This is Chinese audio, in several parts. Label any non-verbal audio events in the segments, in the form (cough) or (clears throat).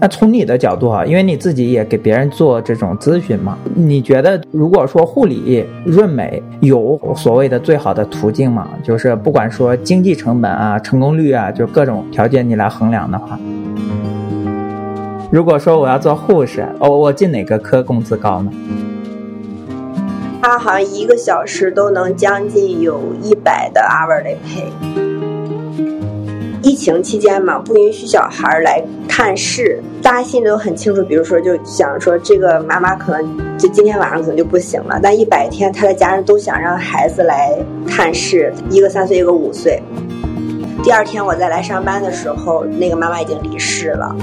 那从你的角度啊，因为你自己也给别人做这种咨询嘛，你觉得如果说护理润美有所谓的最好的途径吗？就是不管说经济成本啊、成功率啊，就各种条件你来衡量的话，如果说我要做护士，哦，我进哪个科工资高呢？他好像一个小时都能将近有一百的 hourly pay。疫情期间嘛，不允许小孩来探视，大家心里都很清楚。比如说，就想说这个妈妈可能就今天晚上可能就不行了，但一百天，他的家人都想让孩子来探视，一个三岁，一个五岁。第二天我再来上班的时候，那个妈妈已经离世了。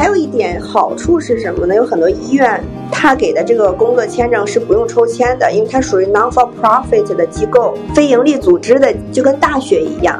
还有一点好处是什么呢？有很多医院。他给的这个工作签证是不用抽签的，因为它属于 non-for-profit 的机构，非盈利组织的，就跟大学一样。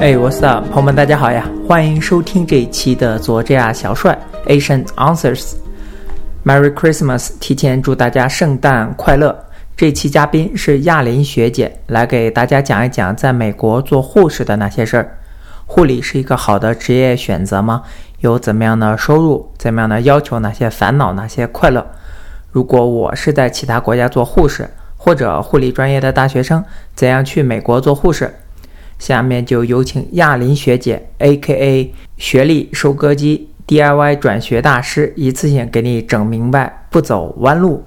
哎，What's up，朋友们，大家好呀！欢迎收听这一期的佐治亚小帅 Asian Answers，Merry Christmas，提前祝大家圣诞快乐。这期嘉宾是亚林学姐，来给大家讲一讲在美国做护士的那些事儿。护理是一个好的职业选择吗？有怎么样的收入？怎么样的要求？哪些烦恼？哪些快乐？如果我是在其他国家做护士，或者护理专业的大学生，怎样去美国做护士？下面就有请亚林学姐，A.K.A. 学历收割机 DIY 转学大师，一次性给你整明白，不走弯路。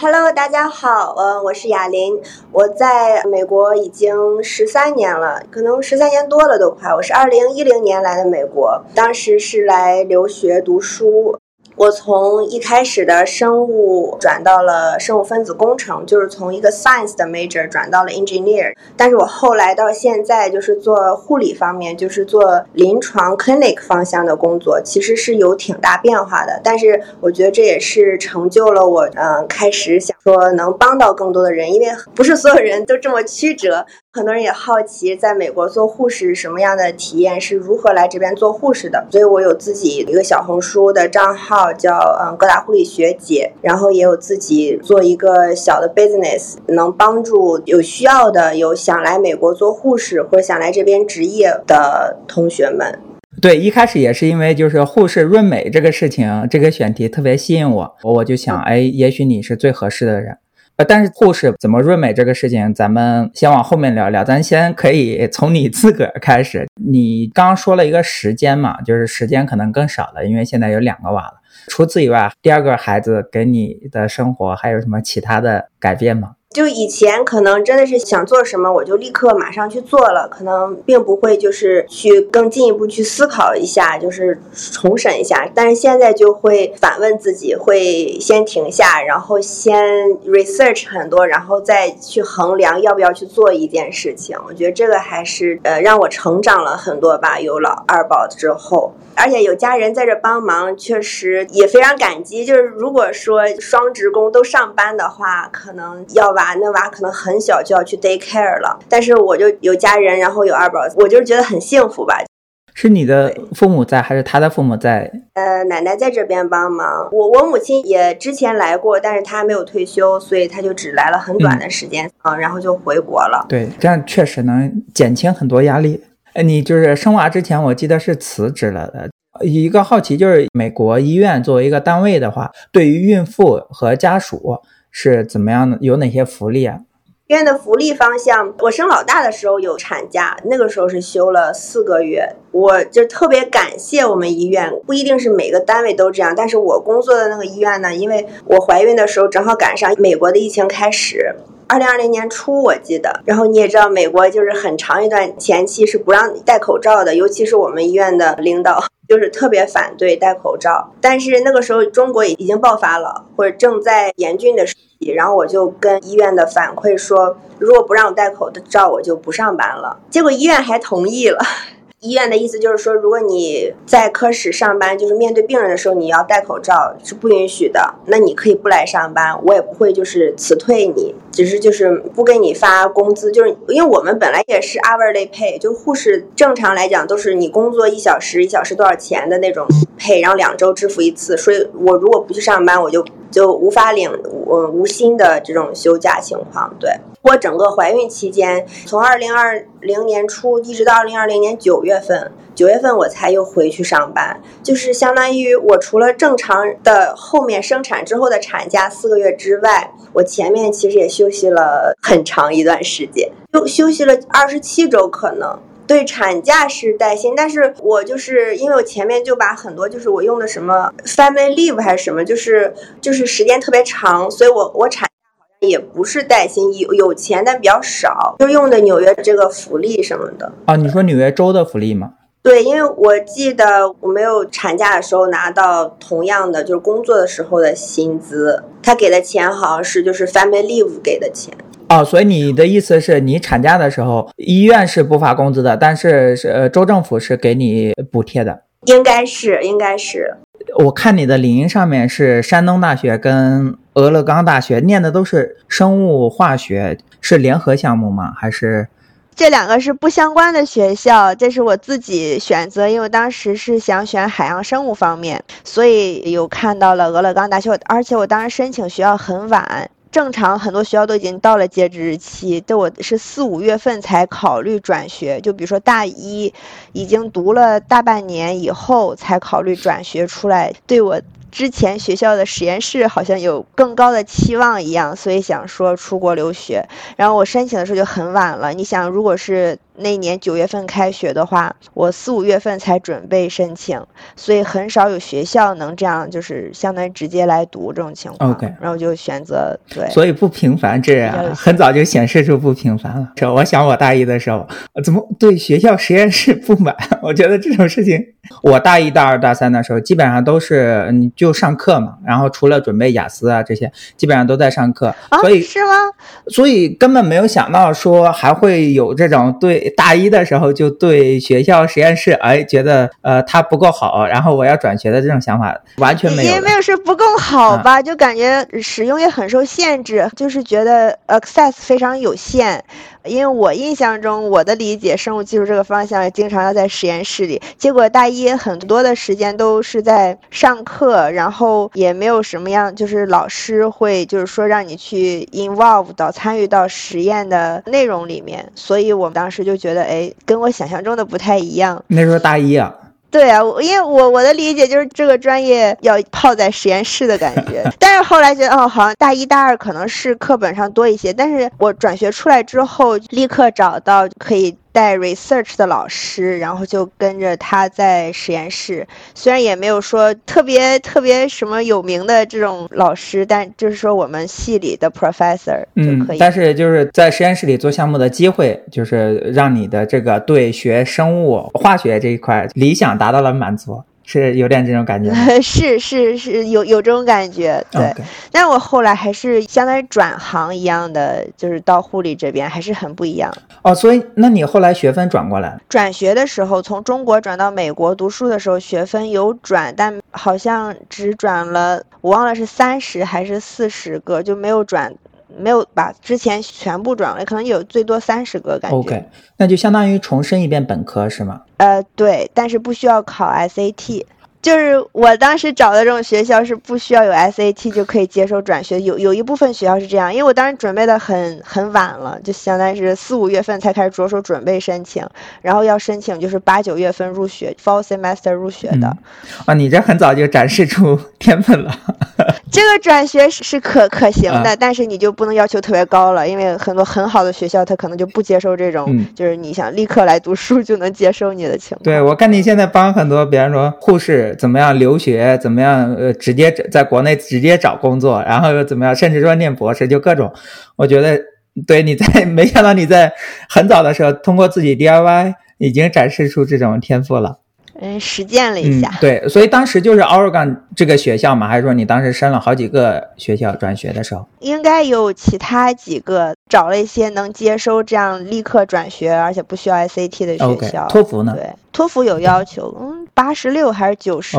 Hello，大家好，呃，我是雅琳，我在美国已经十三年了，可能十三年多了都快。我是二零一零年来的美国，当时是来留学读书。我从一开始的生物转到了生物分子工程，就是从一个 science 的 major 转到了 engineer。但是我后来到现在就是做护理方面，就是做临床 clinic 方向的工作，其实是有挺大变化的。但是我觉得这也是成就了我，嗯，开始想说能帮到更多的人，因为不是所有人都这么曲折。很多人也好奇，在美国做护士什么样的体验，是如何来这边做护士的。所以我有自己一个小红书的账号，叫嗯各大护理学姐，然后也有自己做一个小的 business，能帮助有需要的、有想来美国做护士或者想来这边执业的同学们。对，一开始也是因为就是护士润美这个事情，这个选题特别吸引我，我就想，哎，也许你是最合适的人。呃，但是护士怎么润美这个事情，咱们先往后面聊聊。咱先可以从你自个儿开始。你刚刚说了一个时间嘛，就是时间可能更少了，因为现在有两个娃了。除此以外，第二个孩子给你的生活还有什么其他的改变吗？就以前可能真的是想做什么，我就立刻马上去做了，可能并不会就是去更进一步去思考一下，就是重审一下。但是现在就会反问自己，会先停下，然后先 research 很多，然后再去衡量要不要去做一件事情。我觉得这个还是呃让我成长了很多吧。有了二宝之后。而且有家人在这帮忙，确实也非常感激。就是如果说双职工都上班的话，可能要娃那娃可能很小就要去 day care 了。但是我就有家人，然后有二宝，我就是觉得很幸福吧。是你的父母在，还是他的父母在？呃，奶奶在这边帮忙。我我母亲也之前来过，但是她没有退休，所以她就只来了很短的时间啊，然后就回国了。对，这样确实能减轻很多压力。哎，你就是生娃之前，我记得是辞职了的。一个好奇就是，美国医院作为一个单位的话，对于孕妇和家属是怎么样的？有哪些福利啊？医院的福利方向，我生老大的时候有产假，那个时候是休了四个月。我就特别感谢我们医院，不一定是每个单位都这样，但是我工作的那个医院呢，因为我怀孕的时候正好赶上美国的疫情开始。二零二零年初，我记得，然后你也知道，美国就是很长一段前期是不让戴口罩的，尤其是我们医院的领导 (laughs) 就是特别反对戴口罩。但是那个时候中国已经爆发了，或者正在严峻的时期，然后我就跟医院的反馈说，如果不让我戴口罩，我就不上班了。结果医院还同意了。医院的意思就是说，如果你在科室上班，就是面对病人的时候，你要戴口罩是不允许的。那你可以不来上班，我也不会就是辞退你，只是就是不给你发工资。就是因为我们本来也是 hourly pay，就护士正常来讲都是你工作一小时一小时多少钱的那种 pay，然后两周支付一次。所以我如果不去上班，我就就无法领无无薪的这种休假情况。对我整个怀孕期间，从二零二零年初一直到二零二零年九月份，九月份我才又回去上班，就是相当于我除了正常的后面生产之后的产假四个月之外，我前面其实也休息了很长一段时间，又休息了二十七周可能。对产假是带薪，但是我就是因为我前面就把很多就是我用的什么 family leave 还是什么，就是就是时间特别长，所以我我产假好像也不是带薪，有有钱但比较少，就用的纽约这个福利什么的。啊，你说纽约州的福利吗？对，因为我记得我没有产假的时候拿到同样的就是工作的时候的薪资，他给的钱好像是就是 family leave 给的钱。哦，所以你的意思是你产假的时候，医院是不发工资的，但是是呃州政府是给你补贴的，应该是，应该是。我看你的领英上面是山东大学跟俄勒冈大学念的都是生物化学，是联合项目吗？还是这两个是不相关的学校？这是我自己选择，因为当时是想选海洋生物方面，所以有看到了俄勒冈大学，而且我当时申请学校很晚。正常很多学校都已经到了截止日期，对我是四五月份才考虑转学。就比如说大一，已经读了大半年以后才考虑转学出来，对我。之前学校的实验室好像有更高的期望一样，所以想说出国留学。然后我申请的时候就很晚了。你想，如果是那年九月份开学的话，我四五月份才准备申请，所以很少有学校能这样，就是相当于直接来读这种情况。OK，然后就选择对。所以不平凡，这很早就显示出不平凡了。这我想我大一的时候，怎么对学校实验室不满？(laughs) 我觉得这种事情，我大一、大二、大三的时候，基本上都是你。就上课嘛，然后除了准备雅思啊这些，基本上都在上课，所以是吗？所以根本没有想到说还会有这种对大一的时候就对学校实验室哎觉得呃它不够好，然后我要转学的这种想法完全没有。也没有是不够好吧，就感觉使用也很受限制，就是觉得 access 非常有限。因为我印象中，我的理解，生物技术这个方向经常要在实验室里，结果大一很多的时间都是在上课，然后也没有什么样，就是老师会就是说让你去 involve 到参与到实验的内容里面，所以我们当时就觉得，哎，跟我想象中的不太一样。那时候大一啊。对啊，因为我我的理解就是这个专业要泡在实验室的感觉，(laughs) 但是后来觉得哦，好像大一、大二可能是课本上多一些，但是我转学出来之后，立刻找到可以。带 research 的老师，然后就跟着他在实验室。虽然也没有说特别特别什么有名的这种老师，但就是说我们系里的 professor 就可以。但是就是在实验室里做项目的机会，就是让你的这个对学生物化学这一块理想达到了满足。是有点这种感觉，(laughs) 是是是有有这种感觉，对。但我后来还是相当于转行一样的，就是到护理这边还是很不一样。哦，所以那你后来学分转过来？转学的时候，从中国转到美国读书的时候，学分有转，但好像只转了，我忘了是三十还是四十个，就没有转。没有把之前全部转了，可能有最多三十个感觉。OK，那就相当于重申一遍本科是吗？呃，对，但是不需要考 SAT。就是我当时找的这种学校是不需要有 SAT 就可以接受转学，有有一部分学校是这样，因为我当时准备的很很晚了，就相当于是四五月份才开始着手准备申请，然后要申请就是八九月份入学，fall semester 入学的。啊，你这很早就展示出天分了。这个转学是可可行的，但是你就不能要求特别高了，因为很多很好的学校他可能就不接受这种，就是你想立刻来读书就能接受你的情况。对，我看你现在帮很多，比方说护士。怎么样留学？怎么样？呃，直接在国内直接找工作，然后又怎么样？甚至说念博士，就各种。我觉得，对你在没想到你在很早的时候通过自己 DIY 已经展示出这种天赋了。嗯，实践了一下。对，所以当时就是 Oregon 这个学校嘛，还是说你当时申了好几个学校转学的时候？应该有其他几个找了一些能接收这样立刻转学，而且不需要 SAT 的学校。托福呢？对，托福有要求，嗯，八十六还是九十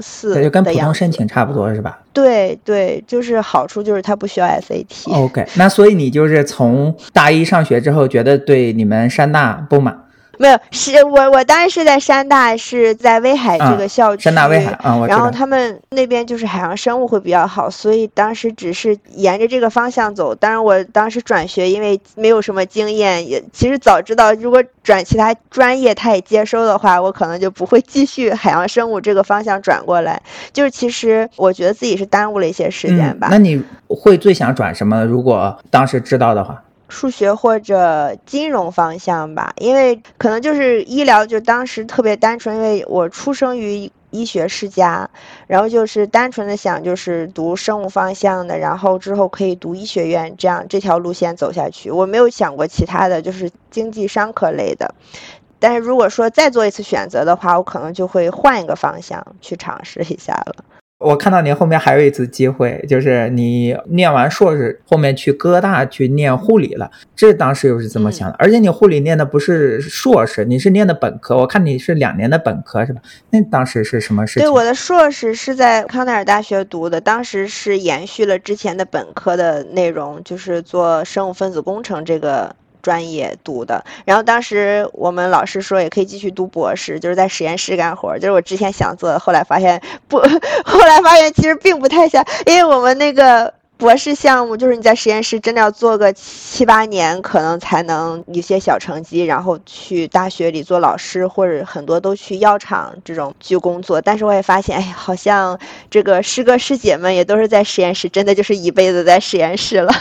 四？就跟普通申请差不多是吧？对对，就是好处就是它不需要 SAT。OK，那所以你就是从大一上学之后，觉得对你们山大不满？没有，是我我当时是在山大，是在威海这个校区。山大威海啊，然后他们那边就是海洋生物会比较好，所以当时只是沿着这个方向走。当然，我当时转学，因为没有什么经验，也其实早知道如果转其他专业他也接收的话，我可能就不会继续海洋生物这个方向转过来。就是其实我觉得自己是耽误了一些时间吧。那你会最想转什么？如果当时知道的话。数学或者金融方向吧，因为可能就是医疗，就当时特别单纯，因为我出生于医学世家，然后就是单纯的想就是读生物方向的，然后之后可以读医学院，这样这条路线走下去。我没有想过其他的就是经济商科类的，但是如果说再做一次选择的话，我可能就会换一个方向去尝试一下了。我看到您后面还有一次机会，就是你念完硕士，后面去哥大去念护理了。这当时又是怎么想的？而且你护理念的不是硕士，你是念的本科。我看你是两年的本科，是吧？那当时是什么事情？对，我的硕士是在康奈尔大学读的，当时是延续了之前的本科的内容，就是做生物分子工程这个。专业读的，然后当时我们老师说也可以继续读博士，就是在实验室干活，就是我之前想做的，后来发现不，(laughs) 后来发现其实并不太像，因为我们那个博士项目就是你在实验室真的要做个七八年，可能才能一些小成绩，然后去大学里做老师，或者很多都去药厂这种去工作。但是我也发现，哎，好像这个师哥师姐们也都是在实验室，真的就是一辈子在实验室了。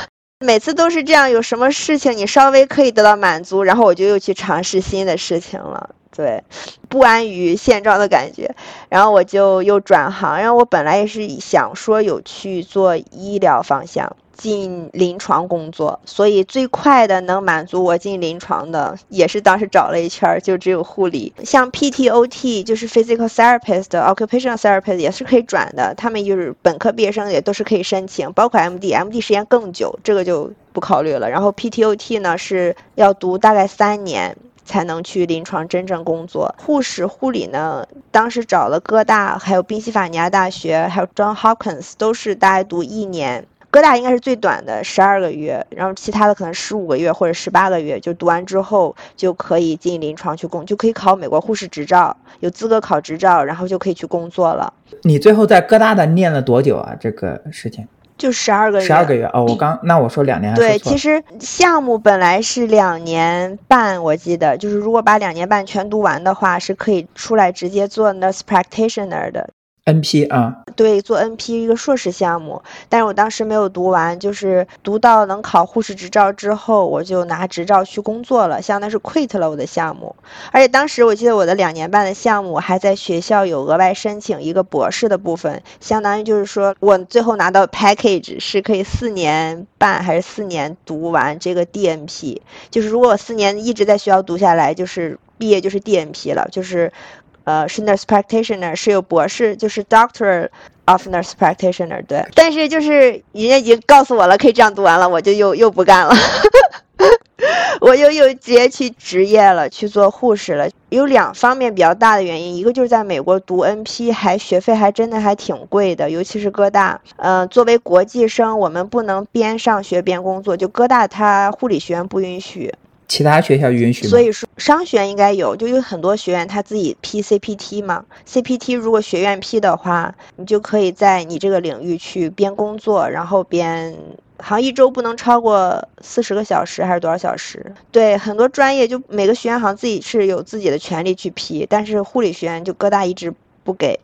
每次都是这样，有什么事情你稍微可以得到满足，然后我就又去尝试新的事情了。对，不安于现状的感觉，然后我就又转行。然后我本来也是想说有去做医疗方向。进临床工作，所以最快的能满足我进临床的，也是当时找了一圈，就只有护理。像 PTOT 就是 Physical Therapist、Occupational Therapist 也是可以转的，他们就是本科毕业生也都是可以申请，包括 MD，MD 时间更久，这个就不考虑了。然后 PTOT 呢是要读大概三年才能去临床真正工作。护士、护理呢，当时找了哥大，还有宾夕法尼亚大学，还有 John Hopkins，都是大概读一年。哥大应该是最短的，十二个月，然后其他的可能十五个月或者十八个月，就读完之后就可以进临床去工，就可以考美国护士执照，有资格考执照，然后就可以去工作了。你最后在哥大的念了多久啊？这个事情就十二个月。十二个月哦，我刚那我说两年。对，其实项目本来是两年半，我记得就是如果把两年半全读完的话，是可以出来直接做 nurse practitioner 的。NP 啊，对，做 NP 一个硕士项目，但是我当时没有读完，就是读到能考护士执照之后，我就拿执照去工作了，相当于是 quit 了我的项目。而且当时我记得我的两年半的项目还在学校有额外申请一个博士的部分，相当于就是说我最后拿到 package 是可以四年半还是四年读完这个 DNP，就是如果我四年一直在学校读下来，就是毕业就是 DNP 了，就是。呃，是 nurse practitioner，是有博士，就是 doctor of nurse practitioner，对。但是就是人家已经告诉我了，可以这样读完了，我就又又不干了，(laughs) 我又又直接去职业了，去做护士了。有两方面比较大的原因，一个就是在美国读 NP 还学费还真的还挺贵的，尤其是哥大。嗯，作为国际生，我们不能边上学边工作，就哥大它护理学院不允许。其他学校允许，所以说商学院应该有，就有很多学院他自己批 CPT 嘛。CPT 如果学院批的话，你就可以在你这个领域去边工作，然后边好像一周不能超过四十个小时还是多少小时？对，很多专业就每个学院好像自己是有自己的权利去批，但是护理学院就各大一直不给。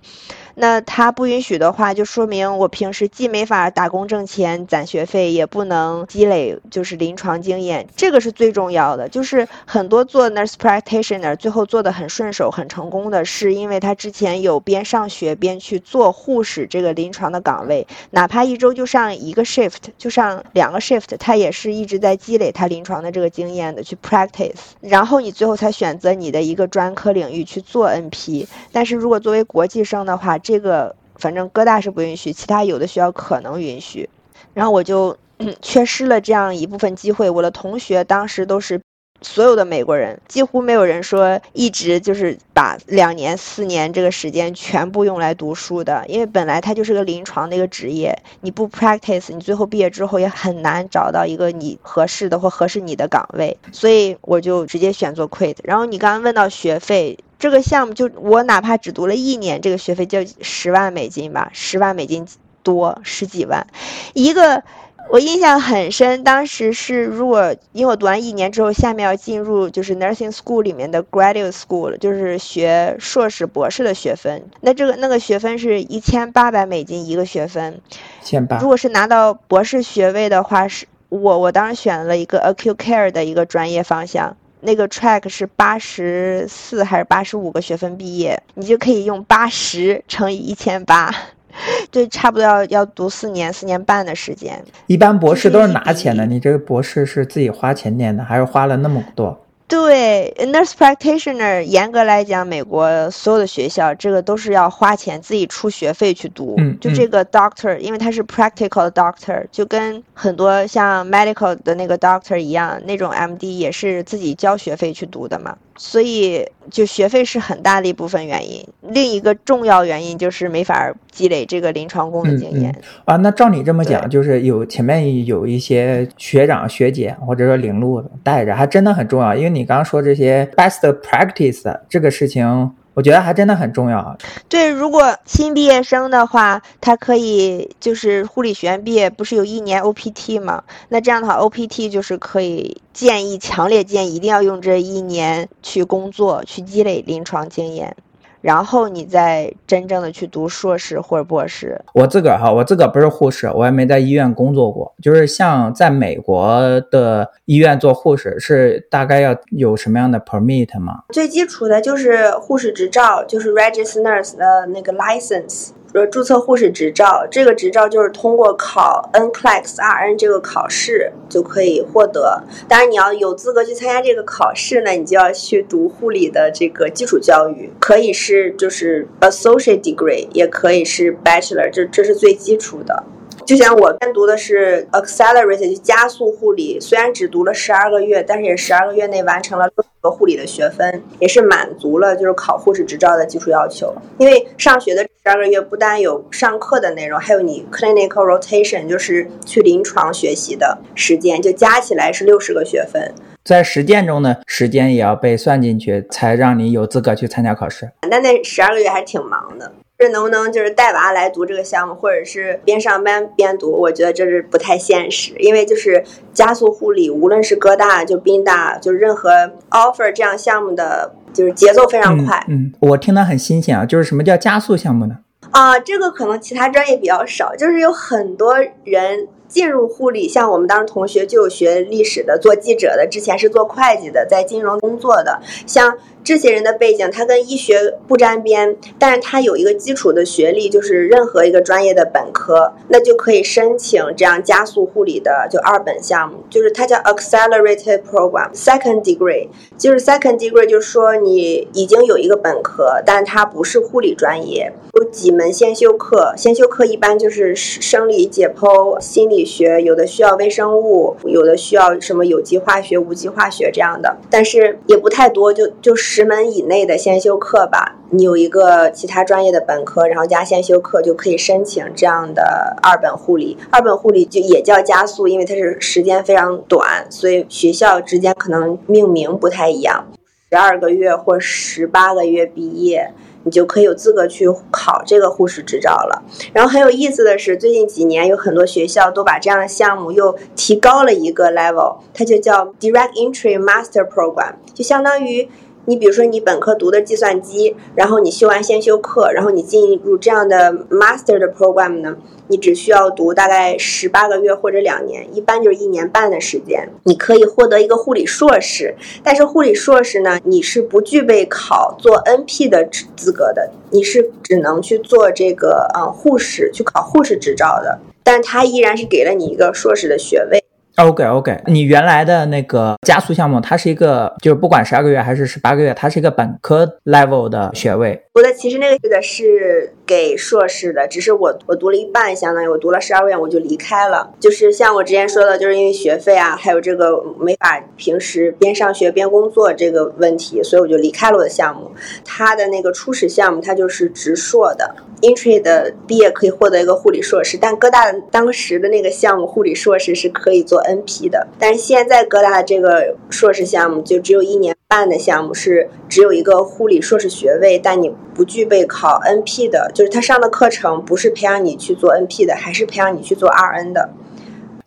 那他不允许的话，就说明我平时既没法打工挣钱攒学费，也不能积累就是临床经验，这个是最重要的。就是很多做 nurse practitioner 最后做的很顺手、很成功的，是因为他之前有边上学边去做护士这个临床的岗位，哪怕一周就上一个 shift，就上两个 shift，他也是一直在积累他临床的这个经验的去 practice，然后你最后才选择你的一个专科领域去做 NP。但是如果作为国际生的话，这个反正哥大是不允许，其他有的学校可能允许，然后我就 (clears throat) 缺失了这样一部分机会。我的同学当时都是所有的美国人几乎没有人说一直就是把两年、四年这个时间全部用来读书的，因为本来它就是个临床的一个职业，你不 practice，你最后毕业之后也很难找到一个你合适的或合适你的岗位，所以我就直接选择 quit。然后你刚刚问到学费，这个项目就我哪怕只读了一年，这个学费就十万美金吧，十万美金多十几万，一个。我印象很深，当时是如果因为我读完一年之后，下面要进入就是 nursing school 里面的 graduate school，就是学硕士、博士的学分。那这个那个学分是一千八百美金一个学分。千八。如果是拿到博士学位的话，是我我当时选了一个 acute care 的一个专业方向，那个 track 是八十四还是八十五个学分毕业，你就可以用八十乘以一千八。(laughs) 对，差不多要要读四年、四年半的时间。一般博士都是拿钱的，你这个博士是自己花钱念的，还是花了那么多？对，nurse practitioner，严格来讲，美国所有的学校这个都是要花钱自己出学费去读。嗯，就这个 doctor，因为他是 practical doctor，就跟很多像 medical 的那个 doctor 一样，那种 MD 也是自己交学费去读的嘛。所以，就学费是很大的一部分原因。另一个重要原因就是没法积累这个临床工作经验啊。那照你这么讲，就是有前面有一些学长学姐或者说领路带着，还真的很重要。因为你刚刚说这些 best practice 这个事情。我觉得还真的很重要啊。对，如果新毕业生的话，他可以就是护理学院毕业，不是有一年 OPT 吗？那这样的话，OPT 就是可以建议，强烈建议一定要用这一年去工作，去积累临床经验。然后你再真正的去读硕士或者博士。我自个儿哈，我自个儿不是护士，我也没在医院工作过。就是像在美国的医院做护士，是大概要有什么样的 permit 吗？最基础的就是护士执照，就是 registered nurse 的那个 license。呃注册护士执照，这个执照就是通过考 NCLEX RN 这个考试就可以获得。当然，你要有资格去参加这个考试呢，你就要去读护理的这个基础教育，可以是就是 Associate Degree，也可以是 Bachelor，这这是最基础的。就像我单读的是 Accelerate，就加速护理，虽然只读了十二个月，但是也十二个月内完成了六个护理的学分，也是满足了就是考护士执照的基础要求。因为上学的十二个月不单有上课的内容，还有你 Clinical Rotation，就是去临床学习的时间，就加起来是六十个学分。在实践中呢，时间也要被算进去，才让你有资格去参加考试。但那十二个月还是挺忙的。这能不能就是带娃来读这个项目，或者是边上班边读？我觉得这是不太现实，因为就是加速护理，无论是哥大就宾大，就任何 offer 这样项目的，就是节奏非常快。嗯，我听得很新鲜啊，就是什么叫加速项目呢？啊，这个可能其他专业比较少，就是有很多人。进入护理，像我们当时同学就有学历史的，做记者的，之前是做会计的，在金融工作的，像这些人的背景，他跟医学不沾边，但是他有一个基础的学历，就是任何一个专业的本科，那就可以申请这样加速护理的就二本项目，就是它叫 accelerated program second degree，就是 second degree 就是说你已经有一个本科，但它不是护理专业，有几门先修课，先修课一般就是生理解剖、心理。学有的需要微生物，有的需要什么有机化学、无机化学这样的，但是也不太多，就就是十门以内的先修课吧。你有一个其他专业的本科，然后加先修课，就可以申请这样的二本护理。二本护理就也叫加速，因为它是时间非常短，所以学校之间可能命名不太一样。十二个月或十八个月毕业。你就可以有资格去考这个护士执照了。然后很有意思的是，最近几年有很多学校都把这样的项目又提高了一个 level，它就叫 Direct Entry Master Program，就相当于。你比如说，你本科读的计算机，然后你修完先修课，然后你进入这样的 master 的 program 呢，你只需要读大概十八个月或者两年，一般就是一年半的时间，你可以获得一个护理硕士。但是护理硕士呢，你是不具备考做 NP 的资格的，你是只能去做这个呃护士，去考护士执照的。但他依然是给了你一个硕士的学位。OK OK，你原来的那个加速项目，它是一个，就是不管十二个月还是十八个月，它是一个本科 level 的学位。我的其实那个的是给硕士的，只是我我读了一半，相当于我读了十二个月我就离开了。就是像我之前说的，就是因为学费啊，还有这个没法平时边上学边工作这个问题，所以我就离开了我的项目。他的那个初始项目，它就是直硕的。Intry 的毕业可以获得一个护理硕士，但哥大当时的那个项目护理硕士是可以做 NP 的，但是现在哥大这个硕士项目就只有一年半的项目，是只有一个护理硕士学位，但你不具备考 NP 的，就是他上的课程不是培养你去做 NP 的，还是培养你去做 RN 的。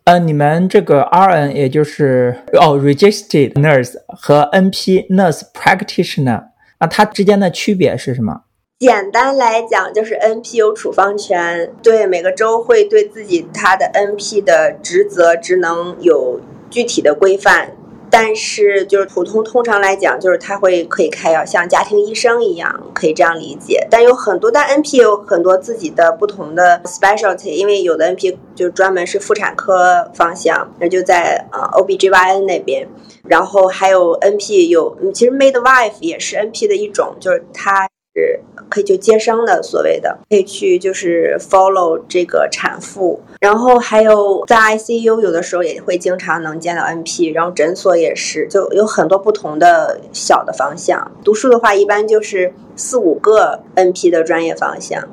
呃，你们这个 RN 也就是哦，Registered Nurse 和 NP Nurse Practitioner，那它之间的区别是什么？简单来讲，就是 NP 有处方权，对每个州会对自己他的 NP 的职责职能有具体的规范。但是就是普通通常来讲，就是他会可以开药，像家庭医生一样，可以这样理解。但有很多，但 NP 有很多自己的不同的 specialty，因为有的 NP 就专门是妇产科方向，那就在呃 OBGYN 那边。然后还有 NP 有，其实 midwife 也是 NP 的一种，就是它。是可以就接生的，所谓的可以去就是 follow 这个产妇，然后还有在 ICU 有的时候也会经常能见到 NP，然后诊所也是，就有很多不同的小的方向。读书的话，一般就是四五个 NP 的专业方向。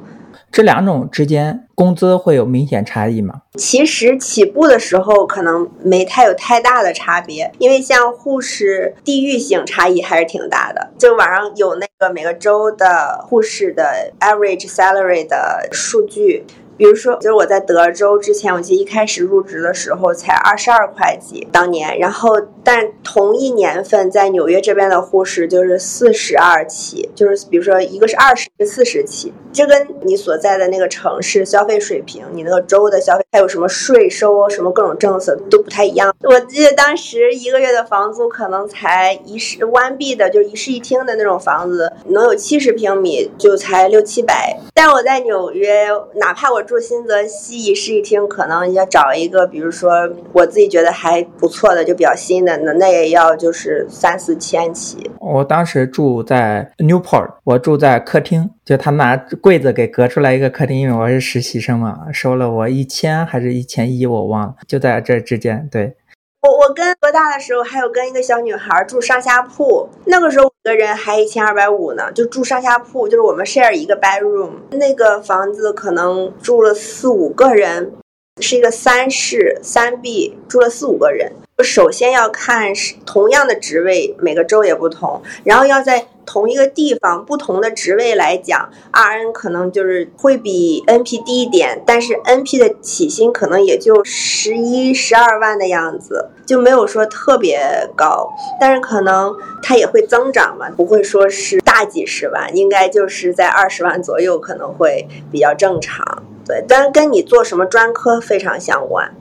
这两种之间工资会有明显差异吗？其实起步的时候可能没太有太大的差别，因为像护士地域性差异还是挺大的。就网上有那个每个州的护士的 average salary 的数据。比如说，就是我在德州之前，我记得一开始入职的时候才二十二块几当年，然后但同一年份在纽约这边的护士就是四十二起，就是比如说一个是二十，四十起，这跟你所在的那个城市消费水平，你那个州的消费还有什么税收什么各种政策都不太一样。我记得当时一个月的房租可能才一室 one B 的，就是一室一厅的那种房子，能有七十平米就才六七百，但我在纽约，哪怕我住新泽西一室一厅，可能要找一个，比如说我自己觉得还不错的，就比较新的，那那也要就是三四千起。我当时住在 Newport，我住在客厅，就他拿柜子给隔出来一个客厅，因为我是实习生嘛，收了我一千还是一千一，我忘了，就在这之间，对。我我跟多大的时候还有跟一个小女孩住上下铺，那个时候五个人还一千二百五呢，就住上下铺，就是我们 share 一个 bedroom，那个房子可能住了四五个人，是一个三室三 B，住了四五个人。首先要看是同样的职位，每个州也不同，然后要在。同一个地方不同的职位来讲，RN 可能就是会比 NP 低一点，但是 NP 的起薪可能也就十一、十二万的样子，就没有说特别高，但是可能它也会增长嘛，不会说是大几十万，应该就是在二十万左右可能会比较正常。对，但是跟你做什么专科非常相关。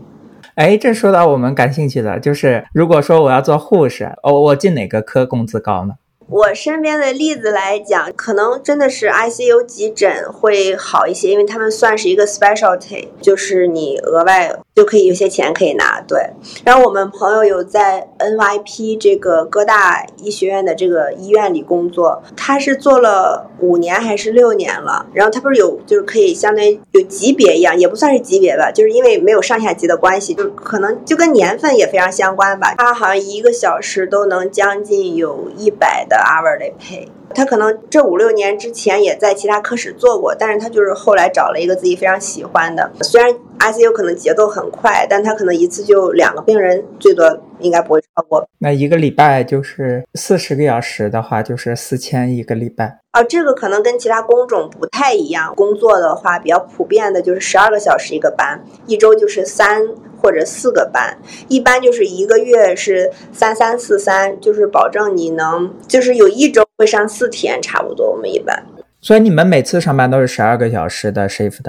哎，这说到我们感兴趣的，就是如果说我要做护士，哦，我进哪个科工资高呢？我身边的例子来讲，可能真的是 ICU 急诊会好一些，因为他们算是一个 specialty，就是你额外就可以有些钱可以拿。对，然后我们朋友有在 NYP 这个哥大医学院的这个医院里工作，他是做了五年还是六年了，然后他不是有就是可以相当于有级别一样，也不算是级别吧，就是因为没有上下级的关系，就可能就跟年份也非常相关吧。他好像一个小时都能将近有一百的。hourly pay，他可能这五六年之前也在其他科室做过，但是他就是后来找了一个自己非常喜欢的。虽然 ICU 可能节奏很快，但他可能一次就两个病人，最多应该不会超过。那一个礼拜就是四十个小时的话，就是四千一个礼拜。啊，这个可能跟其他工种不太一样。工作的话，比较普遍的就是十二个小时一个班，一周就是三。或者四个班，一般就是一个月是三三四三，就是保证你能，就是有一周会上四天，差不多。我们一般，所以你们每次上班都是十二个小时的 shift。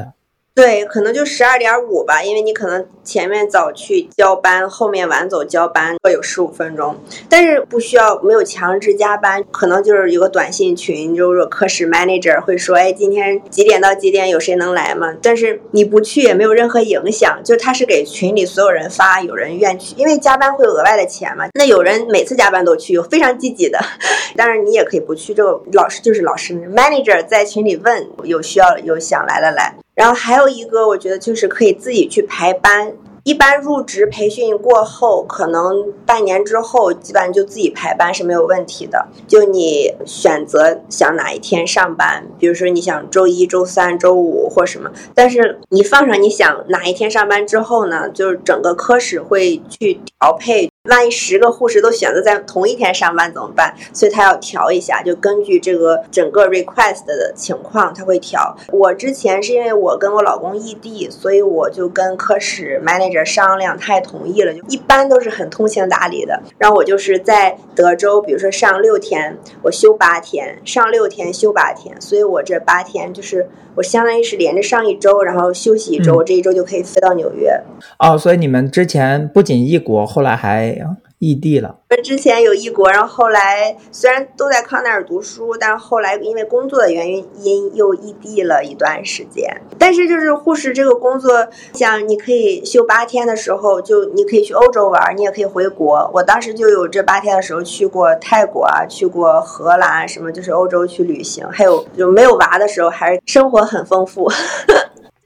对，可能就十二点五吧，因为你可能前面早去交班，后面晚走交班，各有十五分钟。但是不需要，没有强制加班，可能就是有个短信群，就是科室 manager 会说，哎，今天几点到几点有谁能来吗？但是你不去也没有任何影响，就他是给群里所有人发，有人愿去，因为加班会有额外的钱嘛。那有人每次加班都去，有非常积极的，(laughs) 当然你也可以不去。这个老师就是老师 manager 在群里问有需要有想来的来。然后还有一个，我觉得就是可以自己去排班。一般入职培训过后，可能半年之后，基本上就自己排班是没有问题的。就你选择想哪一天上班，比如说你想周一周三周五或什么，但是你放上你想哪一天上班之后呢，就是整个科室会去调配。万一十个护士都选择在同一天上班怎么办？所以他要调一下，就根据这个整个 request 的情况，他会调。我之前是因为我跟我老公异地，所以我就跟科室 manager 商量，他也同意了。就一般都是很通情达理的。然后我就是在德州，比如说上六天，我休八天，上六天休八天，所以我这八天就是我相当于是连着上一周，然后休息一周，我这一周就可以飞到纽约。哦，所以你们之前不仅异国，后来还。异地了。我之前有异国，然后后来虽然都在康奈尔读书，但是后来因为工作的原因又异地了一段时间。但是就是护士这个工作，像你可以休八天的时候，就你可以去欧洲玩，你也可以回国。我当时就有这八天的时候去过泰国啊，去过荷兰什么，就是欧洲去旅行。还有就没有娃的时候，还是生活很丰富。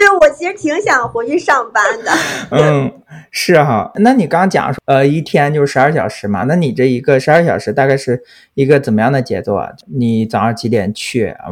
对，我其实挺想回去上班的。(laughs) 嗯，是哈。那你刚讲说，呃，一天就是十二小时嘛？那你这一个十二小时大概是一个怎么样的节奏啊？你早上几点去啊？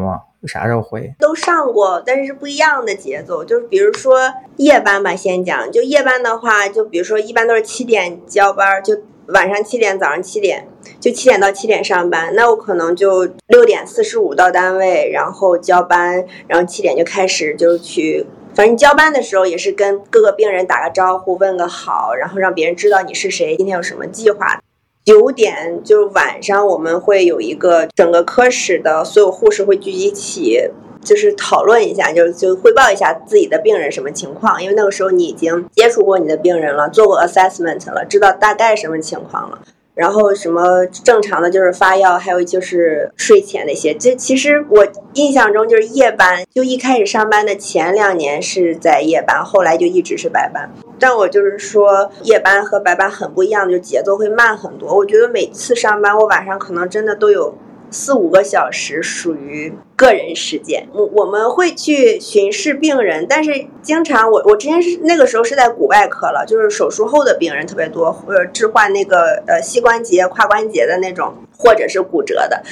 啥时候回？都上过，但是是不一样的节奏。就是比如说夜班吧，先讲。就夜班的话，就比如说一般都是七点交班，就晚上七点，早上七点，就七点到七点上班。那我可能就六点四十五到单位，然后交班，然后七点就开始就去。反正交班的时候也是跟各个病人打个招呼，问个好，然后让别人知道你是谁，今天有什么计划。九点就晚上我们会有一个整个科室的所有护士会聚集起，就是讨论一下，就就汇报一下自己的病人什么情况，因为那个时候你已经接触过你的病人了，做过 assessment 了，知道大概什么情况了。然后什么正常的就是发药，还有就是睡前那些。这其实我印象中就是夜班，就一开始上班的前两年是在夜班，后来就一直是白班。但我就是说夜班和白班很不一样，就节奏会慢很多。我觉得每次上班，我晚上可能真的都有。四五个小时属于个人时间，我我们会去巡视病人，但是经常我我之前是那个时候是在骨外科了，就是手术后的病人特别多，或者置换那个呃膝关节、胯关节的那种，或者是骨折的，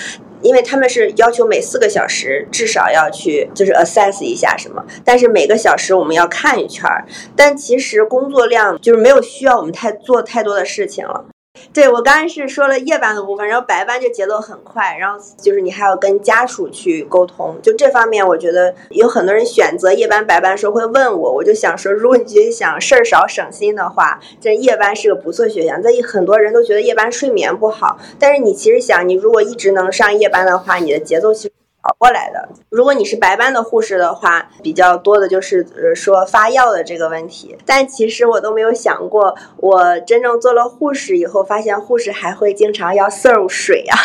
因为他们是要求每四个小时至少要去就是 assess 一下什么，但是每个小时我们要看一圈儿，但其实工作量就是没有需要我们太做太多的事情了。对我刚才是说了夜班的部分，然后白班就节奏很快，然后就是你还要跟家属去沟通，就这方面我觉得有很多人选择夜班白班时候会问我，我就想说，如果你觉得想事儿少省心的话，这夜班是个不错选项。在很多人都觉得夜班睡眠不好，但是你其实想，你如果一直能上夜班的话，你的节奏其实。过来的。如果你是白班的护士的话，比较多的就是呃说发药的这个问题。但其实我都没有想过，我真正做了护士以后，发现护士还会经常要 serve 水啊，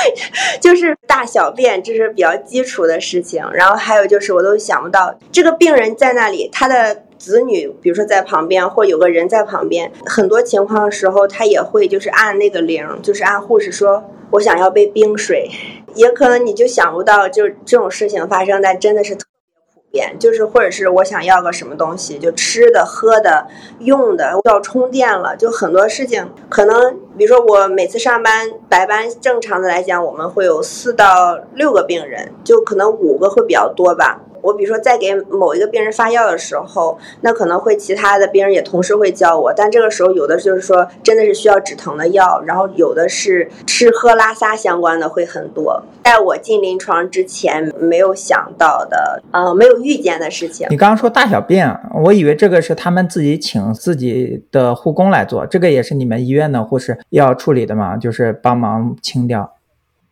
(laughs) 就是大小便，这是比较基础的事情。然后还有就是，我都想不到这个病人在那里，他的子女比如说在旁边，或有个人在旁边，很多情况的时候，他也会就是按那个铃，就是按护士说。我想要杯冰水，也可能你就想不到，就这种事情发生，但真的是特别普遍。就是或者是我想要个什么东西，就吃的、喝的、用的，要充电了，就很多事情。可能比如说我每次上班白班，正常的来讲，我们会有四到六个病人，就可能五个会比较多吧。我比如说在给某一个病人发药的时候，那可能会其他的病人也同时会叫我，但这个时候有的就是说真的是需要止疼的药，然后有的是吃喝拉撒相关的会很多。在我进临床之前没有想到的，呃，没有预见的事情。你刚刚说大小便，我以为这个是他们自己请自己的护工来做，这个也是你们医院的护士要处理的吗？就是帮忙清掉。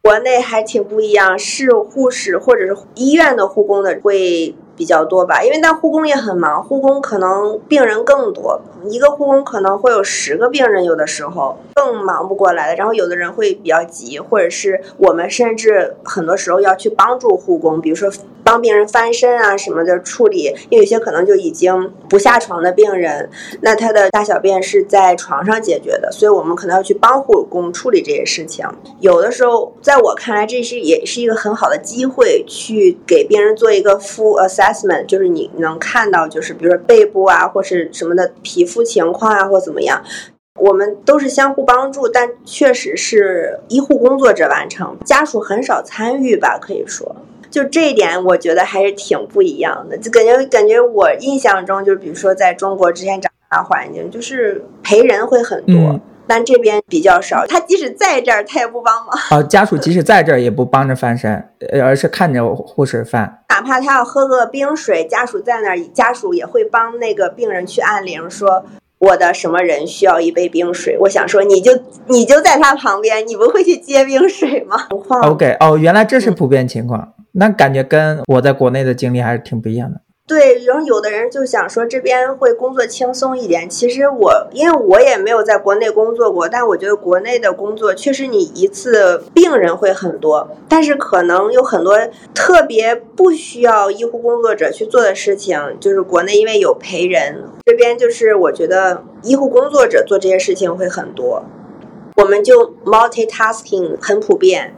国内还挺不一样，是护士或者是医院的护工的会比较多吧，因为但护工也很忙，护工可能病人更多，一个护工可能会有十个病人，有的时候更忙不过来的。然后有的人会比较急，或者是我们甚至很多时候要去帮助护工，比如说帮病人翻身啊什么的处理，因为有些可能就已经不下床的病人，那他的大小便是在床上解决的，所以我们可能要去帮护工处理这些事情。有的时候，在我看来，这是也是一个很好的机会，去给病人做一个 full assessment，就是你能看到，就是比如说背部啊，或是什么的皮肤情况啊，或怎么样。我们都是相互帮助，但确实是医护工作者完成，家属很少参与吧？可以说，就这一点，我觉得还是挺不一样的。就感觉感觉我印象中，就是比如说在中国之前长大环境，就是陪人会很多。但这边比较少，他即使在这儿，他也不帮忙。哦，家属即使在这儿，也不帮着翻身，而是看着护士翻。哪怕他要喝个冰水，家属在那儿，家属也会帮那个病人去按铃，说我的什么人需要一杯冰水。我想说，你就你就在他旁边，你不会去接冰水吗？OK，哦，原来这是普遍情况，那感觉跟我在国内的经历还是挺不一样的。对，然后有的人就想说这边会工作轻松一点。其实我因为我也没有在国内工作过，但我觉得国内的工作确实你一次病人会很多，但是可能有很多特别不需要医护工作者去做的事情，就是国内因为有陪人，这边就是我觉得医护工作者做这些事情会很多，我们就 multitasking 很普遍。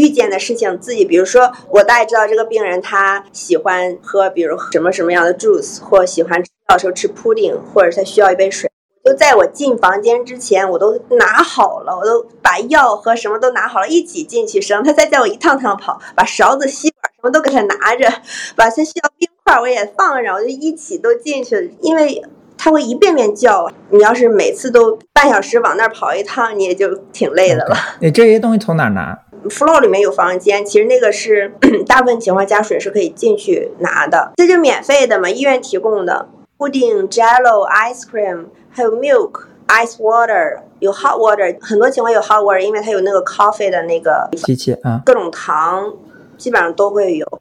遇见的事情自己，比如说我大概知道这个病人他喜欢喝，比如什么什么样的 juice，或喜欢到时候吃 pudding，或者他需要一杯水，就在我进房间之前，我都拿好了，我都把药和什么都拿好了，一起进去生，他再叫我一趟趟跑，把勺子、吸管什么都给他拿着，把他需要冰块我也放上，我就一起都进去了，因为他会一遍遍叫，你要是每次都半小时往那儿跑一趟，你也就挺累的了。你这些东西从哪拿？？floor 里面有房间，其实那个是 (clears throat) 大部分情况家属也是可以进去拿的，这就免费的嘛，医院提供的，pudding、jello、ice cream，还有 milk、ice water，有 hot water，很多情况有 hot water，因为它有那个 coffee 的那个机器啊，各种糖基本上都会有。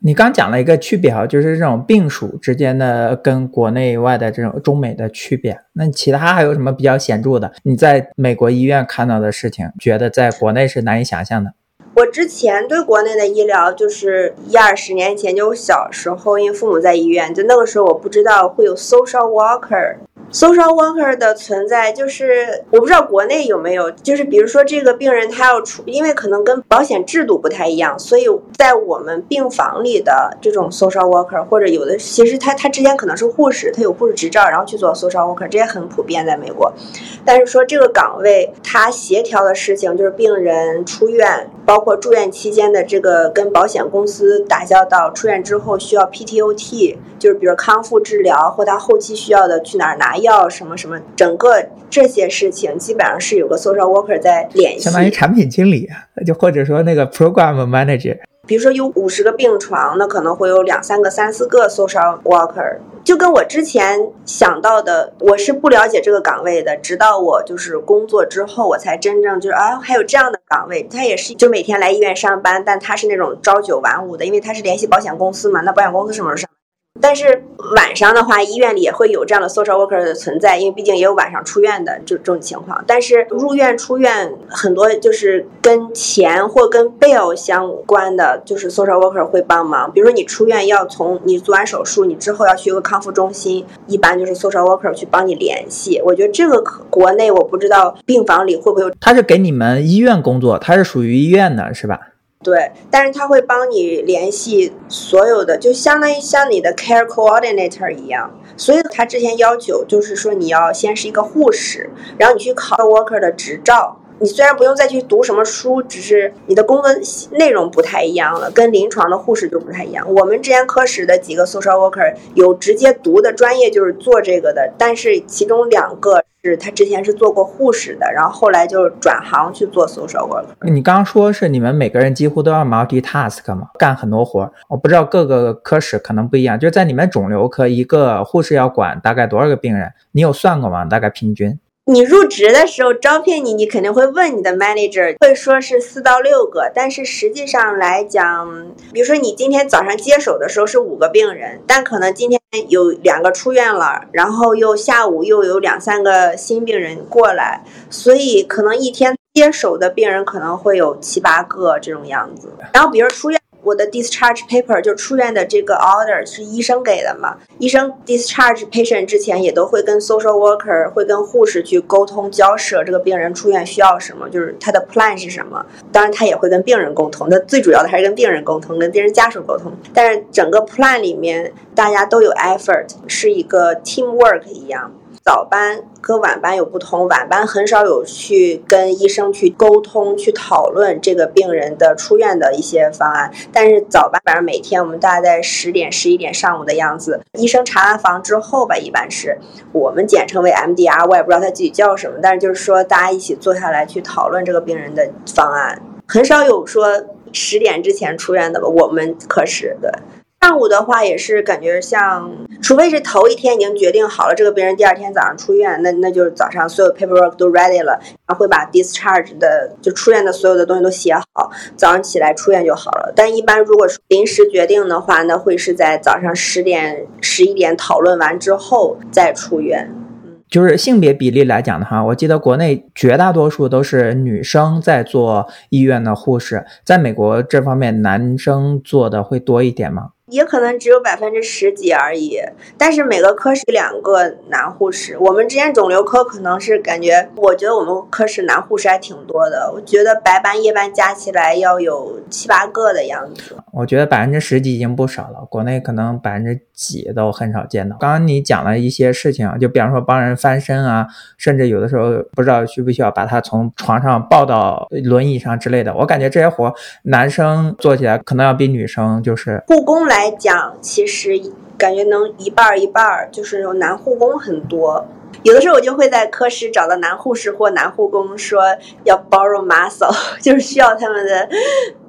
你刚讲了一个区别哈，就是这种病属之间的跟国内外的这种中美的区别。那其他还有什么比较显著的？你在美国医院看到的事情，觉得在国内是难以想象的？我之前对国内的医疗，就是一二十年前，就我小时候，因为父母在医院，就那个时候我不知道会有 social worker。social worker 的存在，就是我不知道国内有没有，就是比如说这个病人他要出，因为可能跟保险制度不太一样，所以在我们病房里的这种 social worker，或者有的其实他他之前可能是护士，他有护士执照，然后去做 social worker，这也很普遍在美国。但是说这个岗位他协调的事情，就是病人出院，包括或住院期间的这个跟保险公司打交道，出院之后需要 PTOT，就是比如康复治疗或他后期需要的去哪儿拿。药什么什么，整个这些事情基本上是有个 social worker 在联系，相当于产品经理，就或者说那个 program manager。比如说有五十个病床，那可能会有两三个、三四个 social worker。就跟我之前想到的，我是不了解这个岗位的，直到我就是工作之后，我才真正就是啊，还有这样的岗位。他也是就每天来医院上班，但他是那种朝九晚五的，因为他是联系保险公司嘛，那保险公司什么时候上？但是晚上的话，医院里也会有这样的 social worker 的存在，因为毕竟也有晚上出院的这这种情况。但是入院出院很多就是跟钱或跟 bill 相关的，就是 social worker 会帮忙。比如说你出院要从你做完手术，你之后要去一个康复中心，一般就是 social worker 去帮你联系。我觉得这个国内我不知道病房里会不会有，他是给你们医院工作，他是属于医院的，是吧？对，但是他会帮你联系所有的，就相当于像你的 care coordinator 一样。所以他之前要求就是说，你要先是一个护士，然后你去考 worker 的执照。你虽然不用再去读什么书，只是你的工作内容不太一样了，跟临床的护士就不太一样。我们之前科室的几个 social worker 有直接读的专业就是做这个的，但是其中两个是他之前是做过护士的，然后后来就转行去做 social worker。你刚刚说是你们每个人几乎都要 multitask 吗？干很多活？我不知道各个科室可能不一样，就在你们肿瘤科，一个护士要管大概多少个病人？你有算过吗？大概平均？你入职的时候招聘你，你肯定会问你的 manager，会说是四到六个，但是实际上来讲，比如说你今天早上接手的时候是五个病人，但可能今天有两个出院了，然后又下午又有两三个新病人过来，所以可能一天接手的病人可能会有七八个这种样子。然后比如出院。我的 discharge paper 就出院的这个 order 是医生给的嘛？医生 discharge patient 之前也都会跟 social worker 会跟护士去沟通交涉，这个病人出院需要什么，就是他的 plan 是什么。当然他也会跟病人沟通，那最主要的还是跟病人沟通，跟病人家属沟通。但是整个 plan 里面大家都有 effort，是一个 teamwork 一样。早班和晚班有不同，晚班很少有去跟医生去沟通、去讨论这个病人的出院的一些方案。但是早班，反正每天我们大概在十点、十一点上午的样子，医生查完房之后吧，一般是我们简称为 MDR，我也不知道他具体叫什么，但是就是说大家一起坐下来去讨论这个病人的方案，很少有说十点之前出院的吧？我们可是对。上午的话也是感觉像，除非是头一天已经决定好了这个病人第二天早上出院，那那就是早上所有 paperwork 都 ready 了，然后会把 discharge 的就出院的所有的东西都写好，早上起来出院就好了。但一般如果是临时决定的话，那会是在早上十点、十一点讨论完之后再出院。嗯就是性别比例来讲的话，我记得国内绝大多数都是女生在做医院的护士，在美国这方面男生做的会多一点吗？也可能只有百分之十几而已，但是每个科室两个男护士。我们之前肿瘤科可能是感觉，我觉得我们科室男护士还挺多的。我觉得白班夜班加起来要有七八个的样子。我觉得百分之十几已经不少了，国内可能百分之几都很少见到。刚刚你讲了一些事情啊，就比方说帮人翻身啊，甚至有的时候不知道需不需要把他从床上抱到轮椅上之类的。我感觉这些活男生做起来可能要比女生就是护工来。来讲，其实感觉能一半儿一半儿，就是男护工很多。有的时候我就会在科室找到男护士或男护工，说要 borrow muscle，(laughs) 就是需要他们的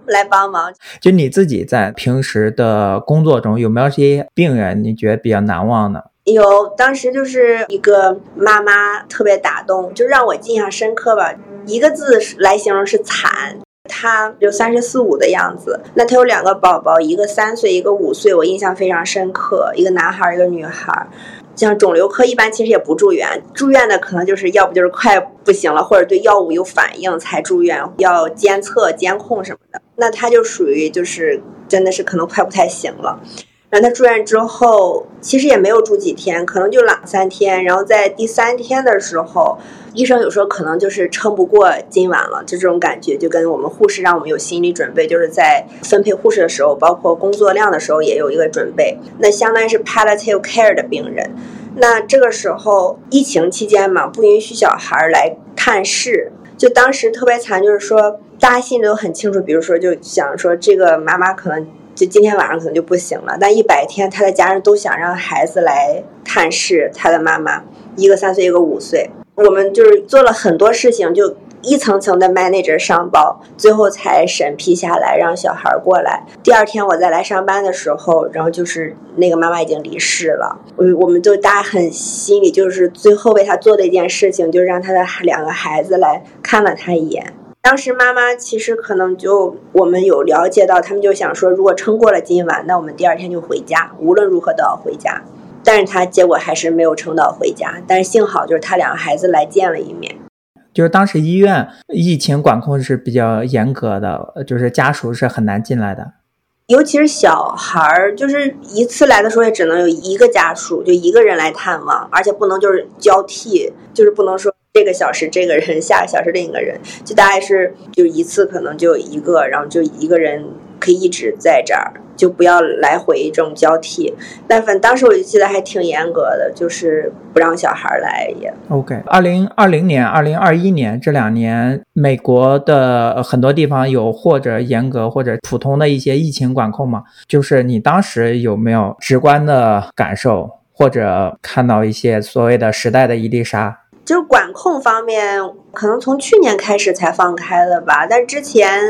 来帮忙。就你自己在平时的工作中，有没有些病人你觉得比较难忘的？有，当时就是一个妈妈特别打动，就让我印象深刻吧。一个字来形容是惨。他有三十四五的样子，那他有两个宝宝，一个三岁，一个五岁，我印象非常深刻，一个男孩，一个女孩。像肿瘤科一般其实也不住院，住院的可能就是要不就是快不行了，或者对药物有反应才住院，要监测、监控什么的。那他就属于就是真的是可能快不太行了。然后他住院之后，其实也没有住几天，可能就两三天。然后在第三天的时候，医生有时候可能就是撑不过今晚了，就这种感觉，就跟我们护士让我们有心理准备，就是在分配护士的时候，包括工作量的时候也有一个准备。那相当于是 palliative care 的病人。那这个时候疫情期间嘛，不允许小孩来探视，就当时特别惨，就是说大家心里都很清楚，比如说就想说这个妈妈可能。就今天晚上可能就不行了，但一百天他的家人都想让孩子来探视他的妈妈，一个三岁，一个五岁。我们就是做了很多事情，就一层层的 manager 上报，最后才审批下来让小孩过来。第二天我再来上班的时候，然后就是那个妈妈已经离世了。我我们就大家很心里就是最后为他做的一件事情，就是让他的两个孩子来看了他一眼。当时妈妈其实可能就我们有了解到，他们就想说，如果撑过了今晚，那我们第二天就回家，无论如何都要回家。但是他结果还是没有撑到回家，但是幸好就是他两个孩子来见了一面。就是当时医院疫情管控是比较严格的，就是家属是很难进来的，尤其是小孩儿，就是一次来的时候也只能有一个家属，就一个人来探望，而且不能就是交替，就是不能说。这个小时这个人，下个小时另一个人，就大概是就一次可能就一个，然后就一个人可以一直在这儿，就不要来回这种交替。但反当时我就记得还挺严格的，就是不让小孩来也。OK，二零二零年、二零二一年这两年，美国的很多地方有或者严格或者普通的一些疫情管控吗？就是你当时有没有直观的感受，或者看到一些所谓的时代的一粒沙？就管控方面，可能从去年开始才放开的吧。但之前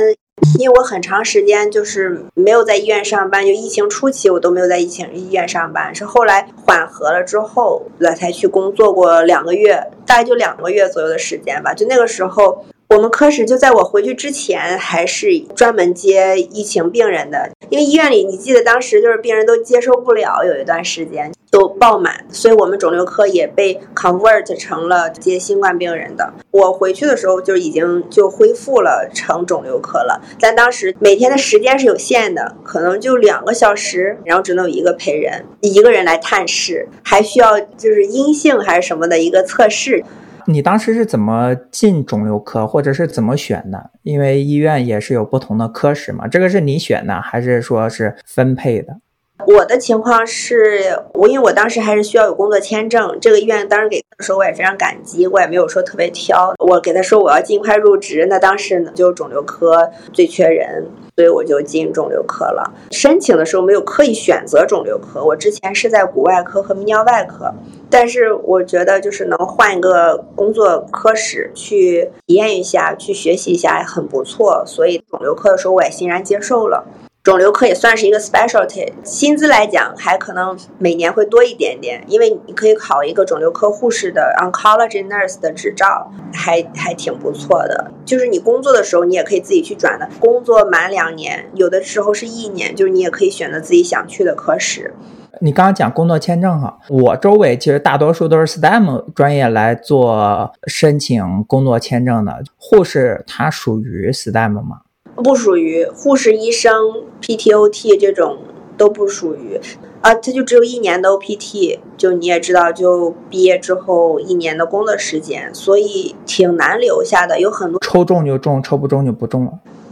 因为我很长时间就是没有在医院上班，就疫情初期我都没有在疫情医院上班，是后来缓和了之后，我才去工作过两个月，大概就两个月左右的时间吧。就那个时候，我们科室就在我回去之前，还是专门接疫情病人的，因为医院里你记得当时就是病人都接受不了，有一段时间。都爆满，所以我们肿瘤科也被 convert 成了接新冠病人的。我回去的时候就已经就恢复了成肿瘤科了，但当时每天的时间是有限的，可能就两个小时，然后只能有一个陪人，一个人来探视，还需要就是阴性还是什么的一个测试。你当时是怎么进肿瘤科，或者是怎么选的？因为医院也是有不同的科室嘛，这个是你选的，还是说是分配的？我的情况是我，因为我当时还是需要有工作签证。这个医院当时给的时候，我也非常感激，我也没有说特别挑。我给他说我要尽快入职，那当时呢就肿瘤科最缺人，所以我就进肿瘤科了。申请的时候没有刻意选择肿瘤科，我之前是在骨外科和泌尿外科，但是我觉得就是能换一个工作科室去体验一下，去学习一下很不错，所以肿瘤科的时候我也欣然接受了。肿瘤科也算是一个 specialty，薪资来讲还可能每年会多一点点，因为你可以考一个肿瘤科护士的 oncology nurse 的执照，还还挺不错的。就是你工作的时候，你也可以自己去转的。工作满两年，有的时候是一年，就是你也可以选择自己想去的科室。你刚刚讲工作签证哈，我周围其实大多数都是 STEM 专业来做申请工作签证的。护士它属于 STEM 吗？不属于护士、医生、PTOT 这种都不属于，啊，他就只有一年的 OPT，就你也知道，就毕业之后一年的工作时间，所以挺难留下的。有很多抽中就中，抽不中就不中了。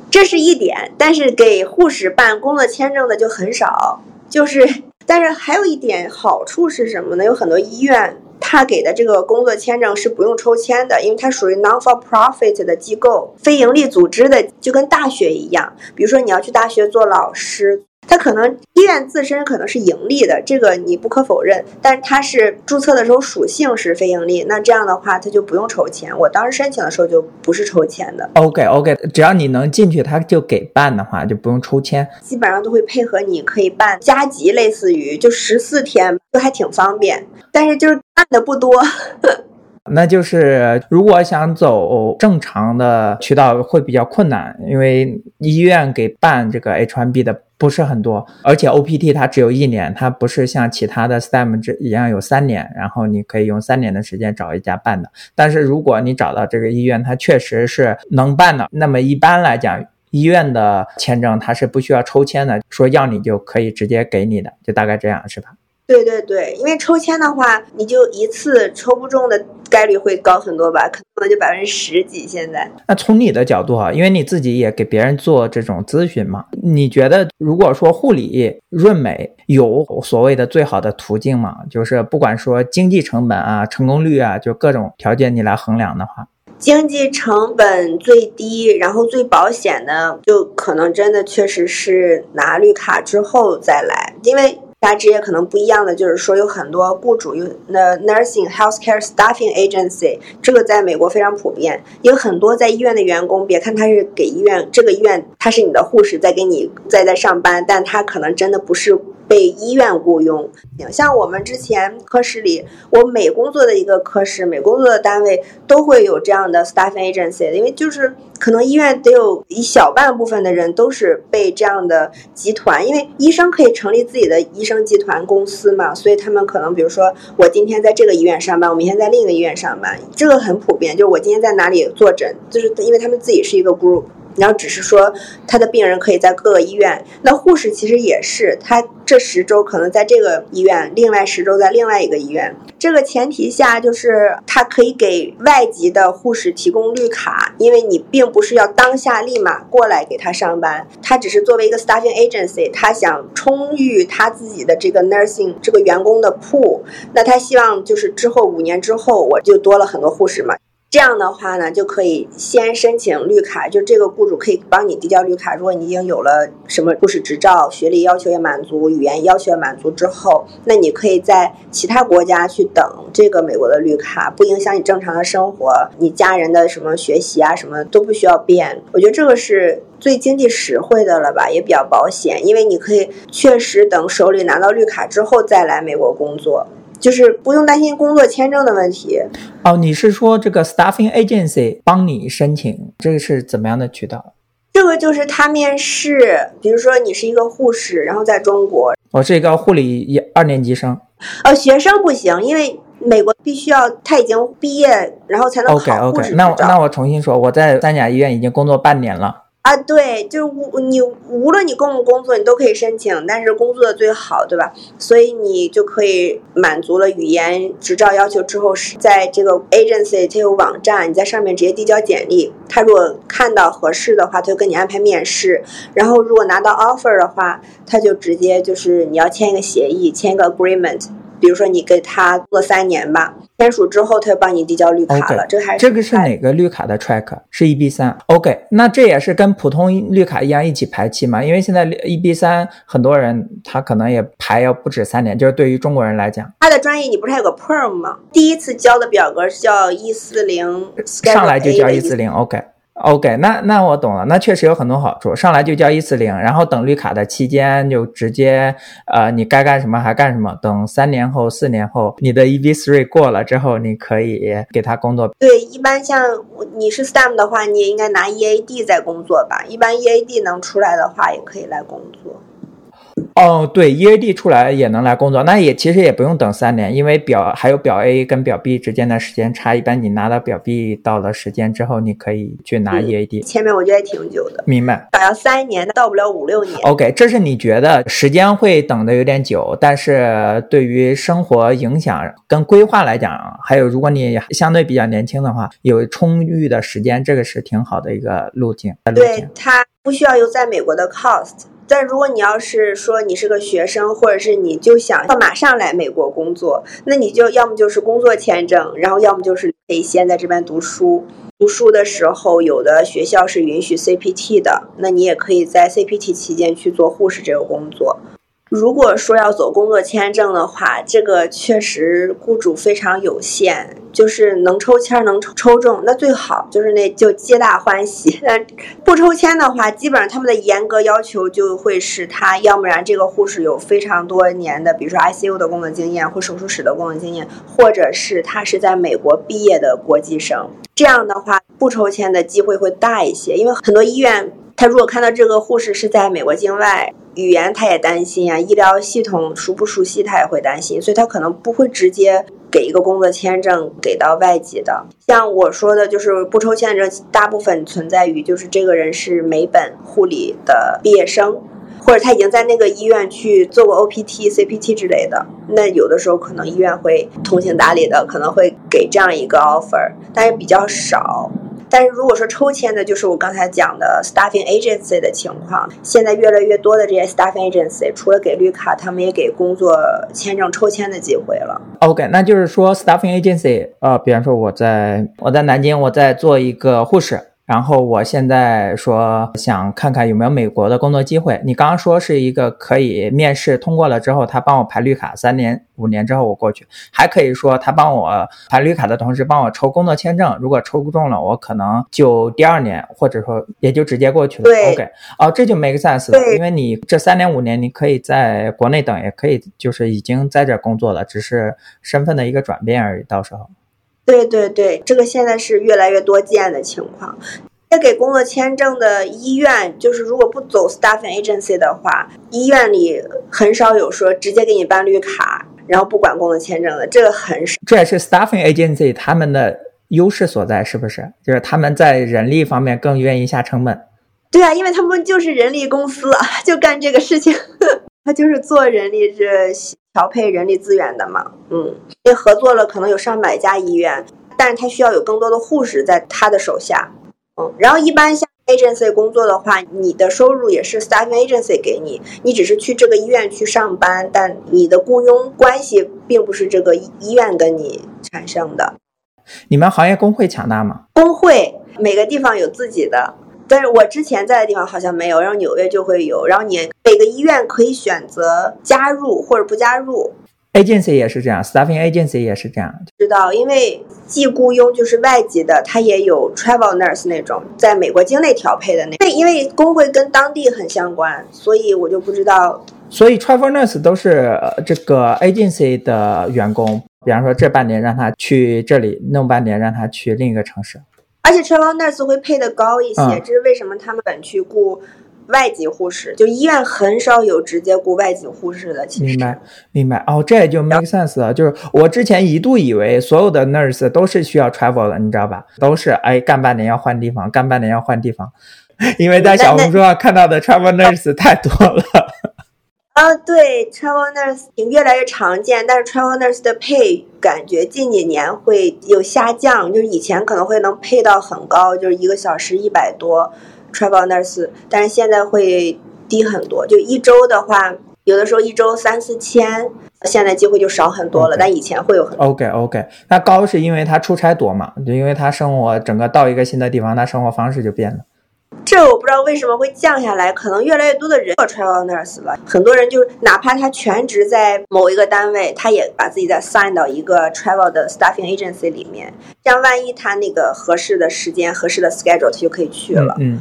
这是一点，但是给护士办工作签证的就很少，就是，但是还有一点好处是什么呢？有很多医院。他给的这个工作签证是不用抽签的，因为它属于 non-for-profit 的机构，非盈利组织的，就跟大学一样。比如说你要去大学做老师。它可能医院自身可能是盈利的，这个你不可否认。但是它是注册的时候属性是非盈利，那这样的话它就不用抽签。我当时申请的时候就不是抽签的。OK OK，只要你能进去，他就给办的话就不用抽签。基本上都会配合你，可以办加急，类似于就十四天就还挺方便。但是就是办的不多。(laughs) 那就是如果想走正常的渠道会比较困难，因为医院给办这个 H1B 的。不是很多，而且 OPT 它只有一年，它不是像其他的 STEM 这一样有三年，然后你可以用三年的时间找一家办的。但是如果你找到这个医院，它确实是能办的，那么一般来讲，医院的签证它是不需要抽签的，说要你就可以直接给你的，就大概这样，是吧？对对对，因为抽签的话，你就一次抽不中的概率会高很多吧，可能就百分之十几。现在，那从你的角度啊，因为你自己也给别人做这种咨询嘛，你觉得如果说护理润美有所谓的最好的途径吗？就是不管说经济成本啊、成功率啊，就各种条件你来衡量的话，经济成本最低，然后最保险的，就可能真的确实是拿绿卡之后再来，因为。大家职业可能不一样的，就是说有很多雇主有那 nursing healthcare staffing agency，这个在美国非常普遍。有很多在医院的员工，别看他是给医院这个医院，他是你的护士在给你在在上班，但他可能真的不是。被医院雇佣，像我们之前科室里，我每工作的一个科室，每工作的单位都会有这样的 staff agency，因为就是可能医院得有一小半部分的人都是被这样的集团，因为医生可以成立自己的医生集团公司嘛，所以他们可能比如说我今天在这个医院上班，我明天在另一个医院上班，这个很普遍，就是我今天在哪里坐诊，就是因为他们自己是一个 group。然后只是说，他的病人可以在各个医院。那护士其实也是，他这十周可能在这个医院，另外十周在另外一个医院。这个前提下，就是他可以给外籍的护士提供绿卡，因为你并不是要当下立马过来给他上班，他只是作为一个 staffing agency，他想充裕他自己的这个 nursing 这个员工的 pool。那他希望就是之后五年之后，我就多了很多护士嘛。这样的话呢，就可以先申请绿卡，就这个雇主可以帮你递交绿卡。如果你已经有了什么护士执照，学历要求也满足，语言要求也满足之后，那你可以在其他国家去等这个美国的绿卡，不影响你正常的生活，你家人的什么学习啊什么都不需要变。我觉得这个是最经济实惠的了吧，也比较保险，因为你可以确实等手里拿到绿卡之后再来美国工作。就是不用担心工作签证的问题。哦，你是说这个 staffing agency 帮你申请，这个是怎么样的渠道？这个就是他面试，比如说你是一个护士，然后在中国，我是一个护理一二年级生。呃，学生不行，因为美国必须要他已经毕业，然后才能考护士 OK OK，那那我重新说，我在三甲医院已经工作半年了。啊，对，就是无你无论你工不工作，你都可以申请，但是工作的最好，对吧？所以你就可以满足了语言执照要求之后，是在这个 agency 它有网站，你在上面直接递交简历，他如果看到合适的话，他就跟你安排面试，然后如果拿到 offer 的话，他就直接就是你要签一个协议，签一个 agreement。比如说你给他做三年吧，签署之后他就帮你递交绿卡了。这还这个是哪个绿卡的 track？是 EB 三。OK，那这也是跟普通绿卡一样一起排期嘛？因为现在 EB 三很多人他可能也排要不止三年，就是对于中国人来讲。他的专业你不是还有个 perm 吗？第一次交的表格是叫 E 四零，上来就交 E 四零。OK。OK，那那我懂了，那确实有很多好处。上来就交一四零，然后等绿卡的期间就直接，呃，你该干什么还干什么。等三年后、四年后，你的 EB three 过了之后，你可以给他工作。对，一般像你是 STEM 的话，你也应该拿 EAD 在工作吧？一般 EAD 能出来的话，也可以来工作。哦，对，EAD 出来也能来工作，那也其实也不用等三年，因为表还有表 A 跟表 B 之间的时间差，一般你拿到表 B 到了时间之后，你可以去拿 EAD。前面我觉得挺久的，明白？打要三年，那到不了五六年。OK，这是你觉得时间会等的有点久，但是对于生活影响跟规划来讲，还有如果你相对比较年轻的话，有充裕的时间，这个是挺好的一个路径。对，它不需要有在美国的 cost。但如果你要是说你是个学生，或者是你就想要马上来美国工作，那你就要么就是工作签证，然后要么就是可以先在这边读书。读书的时候，有的学校是允许 CPT 的，那你也可以在 CPT 期间去做护士这个工作。如果说要走工作签证的话，这个确实雇主非常有限，就是能抽签能抽抽中那最好，就是那就皆大欢喜。(laughs) 那不抽签的话，基本上他们的严格要求就会是他要不然这个护士有非常多年的，比如说 ICU 的工作经验或手术室的工作经验，或者是他是在美国毕业的国际生。这样的话，不抽签的机会会大一些，因为很多医院他如果看到这个护士是在美国境外。语言他也担心啊，医疗系统熟不熟悉他也会担心，所以他可能不会直接给一个工作签证给到外籍的。像我说的，就是不抽签证，大部分存在于就是这个人是美本护理的毕业生，或者他已经在那个医院去做过 OPT、CPT 之类的。那有的时候可能医院会通情达理的，可能会给这样一个 offer，但是比较少。但是如果说抽签的，就是我刚才讲的 staffing agency 的情况，现在越来越多的这些 staffing agency 除了给绿卡，他们也给工作签证抽签的机会了。OK，那就是说 staffing agency，呃，比方说我在我在南京，我在做一个护士。然后我现在说想看看有没有美国的工作机会。你刚刚说是一个可以面试通过了之后，他帮我排绿卡，三年五年之后我过去，还可以说他帮我排绿卡的同时帮我抽工作签证。如果抽中了，我可能就第二年或者说也就直接过去了。OK，哦，这就 make sense 了，因为你这三年五年你可以在国内等，也可以就是已经在这工作了，只是身份的一个转变而已。到时候。对对对，这个现在是越来越多见的情况。在给工作签证的医院，就是如果不走 staffing agency 的话，医院里很少有说直接给你办绿卡，然后不管工作签证的，这个很少。这也是 staffing agency 他们的优势所在，是不是？就是他们在人力方面更愿意下成本。对啊，因为他们就是人力公司，就干这个事情，(laughs) 他就是做人力这。调配人力资源的嘛，嗯，因为合作了可能有上百家医院，但是他需要有更多的护士在他的手下，嗯，然后一般像 agency 工作的话，你的收入也是 staffing agency 给你，你只是去这个医院去上班，但你的雇佣关系并不是这个医院跟你产生的。你们行业工会强大吗？工会每个地方有自己的，但是我之前在的地方好像没有，然后纽约就会有，然后你每个医院可以选择加入或者不加入。agency 也是这样，staffing agency 也是这样。知道，因为既雇佣就是外籍的，他也有 travel nurse 那种在美国境内调配的那。对，因为工会跟当地很相关，所以我就不知道。所以 travel nurse 都是这个 agency 的员工，比方说这半年让他去这里，弄半年让他去另一个城市。而且 travel nurse 会配的高一些，这是为什么他们本去雇。外籍护士就医院很少有直接雇外籍护士的，其实明白明白哦，这也就 make sense 了。就是我之前一度以为所有的 nurse 都是需要 travel 的，你知道吧？都是哎干半年要换地方，干半年要换地方，因为在小红书上看到的 travel nurse 太多了。啊，对，travel nurse 越来越常见，但是 travel nurse 的 pay 感觉近几年会有下降，就是以前可能会能配到很高，就是一个小时一百多。travel nurse，但是现在会低很多。就一周的话，有的时候一周三四千，现在机会就少很多了。但以前会有很 OK OK，那高是因为他出差多嘛？就因为他生活整个到一个新的地方，他生活方式就变了。这我不知道为什么会降下来，可能越来越多的人做 travel nurse 了。很多人就是哪怕他全职在某一个单位，他也把自己再 sign 到一个 travel 的 staffing agency 里面，这样万一他那个合适的时间、合适的 schedule，他就可以去了。嗯。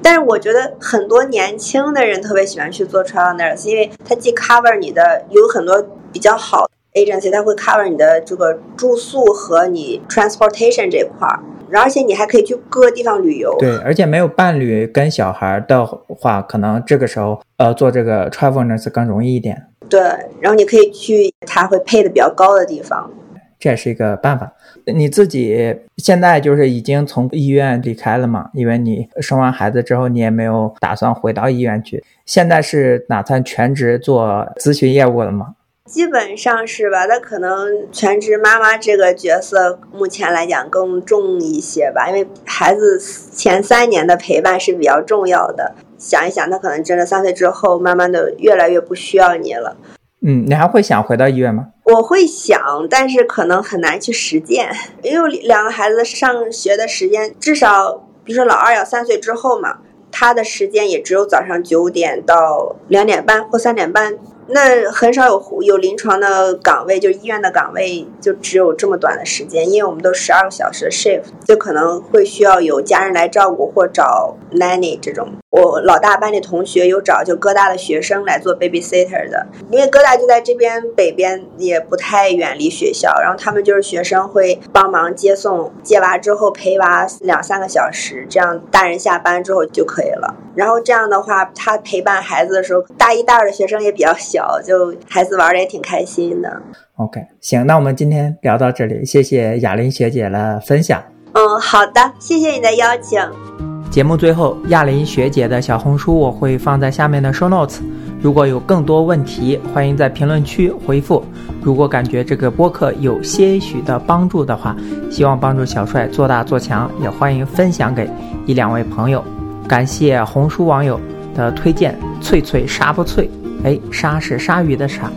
但是我觉得很多年轻的人特别喜欢去做 travel nurse，因为他既 cover 你的有很多比较好 agency，他会 cover 你的这个住宿和你 transportation 这块儿。然后，而且你还可以去各个地方旅游。对，而且没有伴侣跟小孩的话，可能这个时候呃做这个 travel nurse 更容易一点。对，然后你可以去他会配的比较高的地方，这也是一个办法。你自己现在就是已经从医院离开了嘛？因为你生完孩子之后，你也没有打算回到医院去。现在是打算全职做咨询业务了吗？基本上是吧，那可能全职妈妈这个角色目前来讲更重一些吧，因为孩子前三年的陪伴是比较重要的。想一想，他可能真的三岁之后，慢慢的越来越不需要你了。嗯，你还会想回到医院吗？我会想，但是可能很难去实践，因为两个孩子上学的时间，至少比如说老二要三岁之后嘛，他的时间也只有早上九点到两点半或三点半。那很少有有临床的岗位，就医院的岗位就只有这么短的时间，因为我们都十二个小时的 shift，就可能会需要有家人来照顾或找 nanny 这种。我老大班里同学有找就哥大的学生来做 babysitter 的，因为哥大就在这边北边，也不太远离学校，然后他们就是学生会帮忙接送接娃之后陪娃两三个小时，这样大人下班之后就可以了。然后这样的话，他陪伴孩子的时候，大一、大二的学生也比较小，就孩子玩的也挺开心的。OK，行，那我们今天聊到这里，谢谢雅玲学姐的分享。嗯，好的，谢谢你的邀请。节目最后，亚林学姐的小红书我会放在下面的 show notes。如果有更多问题，欢迎在评论区回复。如果感觉这个播客有些许的帮助的话，希望帮助小帅做大做强，也欢迎分享给一两位朋友。感谢红书网友的推荐，脆脆鲨不脆？哎，鲨是鲨鱼的鲨。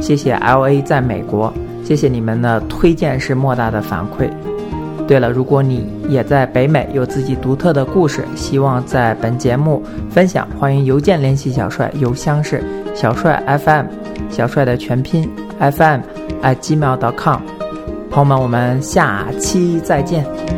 谢谢 L A 在美国，谢谢你们的推荐是莫大的反馈。对了，如果你也在北美有自己独特的故事，希望在本节目分享，欢迎邮件联系小帅，邮箱是小帅 FM，小帅的全拼 FM at gmail.com。朋友们，我们下期再见。